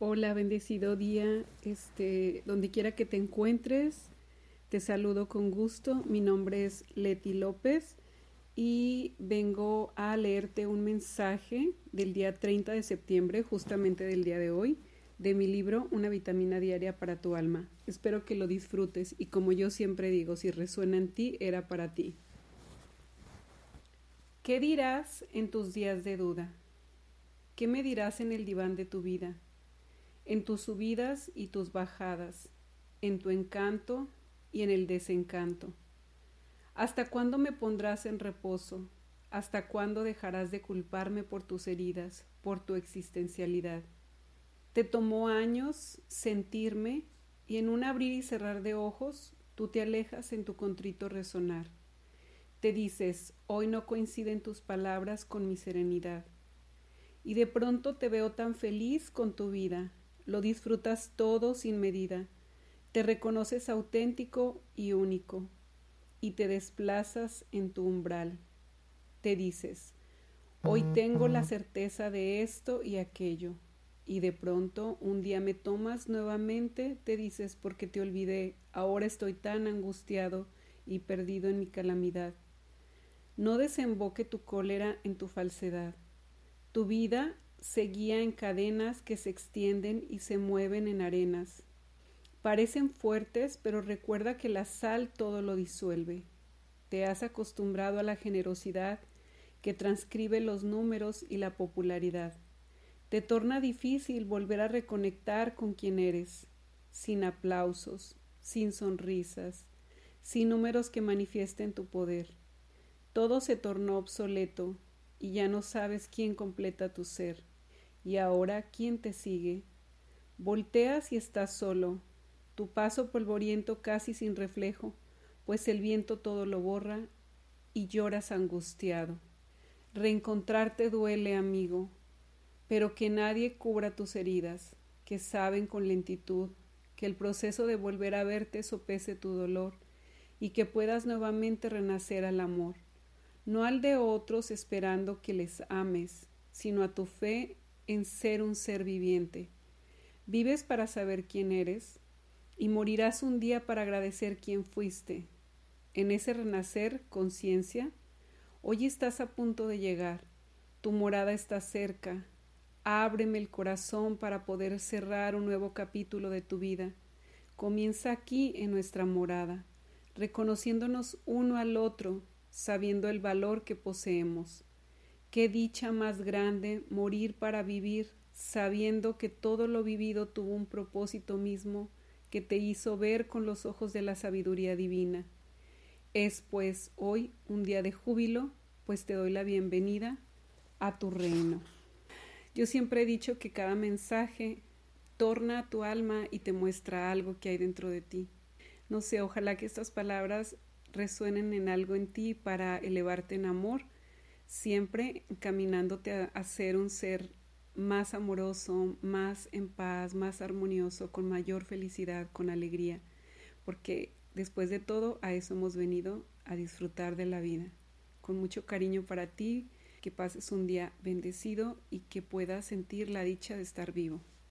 Hola, bendecido día, este, donde quiera que te encuentres, te saludo con gusto. Mi nombre es Leti López y vengo a leerte un mensaje del día 30 de septiembre, justamente del día de hoy, de mi libro Una vitamina diaria para tu alma. Espero que lo disfrutes y como yo siempre digo, si resuena en ti, era para ti. ¿Qué dirás en tus días de duda? ¿Qué me dirás en el diván de tu vida? En tus subidas y tus bajadas, en tu encanto y en el desencanto. ¿Hasta cuándo me pondrás en reposo? ¿Hasta cuándo dejarás de culparme por tus heridas, por tu existencialidad? Te tomó años sentirme y en un abrir y cerrar de ojos tú te alejas en tu contrito resonar. Te dices, hoy no coinciden tus palabras con mi serenidad. Y de pronto te veo tan feliz con tu vida, lo disfrutas todo sin medida, te reconoces auténtico y único, y te desplazas en tu umbral. Te dices, hoy tengo la certeza de esto y aquello, y de pronto un día me tomas nuevamente, te dices, porque te olvidé, ahora estoy tan angustiado y perdido en mi calamidad. No desemboque tu cólera en tu falsedad. Tu vida seguía en cadenas que se extienden y se mueven en arenas. Parecen fuertes, pero recuerda que la sal todo lo disuelve. Te has acostumbrado a la generosidad que transcribe los números y la popularidad. Te torna difícil volver a reconectar con quien eres, sin aplausos, sin sonrisas, sin números que manifiesten tu poder. Todo se tornó obsoleto y ya no sabes quién completa tu ser. Y ahora, ¿quién te sigue? Volteas y estás solo, tu paso polvoriento casi sin reflejo, pues el viento todo lo borra y lloras angustiado. Reencontrarte duele, amigo, pero que nadie cubra tus heridas, que saben con lentitud que el proceso de volver a verte sopese tu dolor y que puedas nuevamente renacer al amor, no al de otros esperando que les ames, sino a tu fe en ser un ser viviente. Vives para saber quién eres y morirás un día para agradecer quién fuiste. En ese renacer, conciencia, hoy estás a punto de llegar. Tu morada está cerca. Ábreme el corazón para poder cerrar un nuevo capítulo de tu vida. Comienza aquí en nuestra morada, reconociéndonos uno al otro, sabiendo el valor que poseemos. Qué dicha más grande morir para vivir, sabiendo que todo lo vivido tuvo un propósito mismo que te hizo ver con los ojos de la sabiduría divina. Es pues hoy un día de júbilo, pues te doy la bienvenida a tu reino. Yo siempre he dicho que cada mensaje torna a tu alma y te muestra algo que hay dentro de ti. No sé, ojalá que estas palabras resuenen en algo en ti para elevarte en amor siempre caminándote a, ser un ser más amoroso, más en paz, más armonioso, con mayor felicidad, con alegría, porque después de todo a eso hemos venido a disfrutar de la vida. Con mucho cariño para ti, que pases un día bendecido y que puedas sentir la dicha de estar vivo.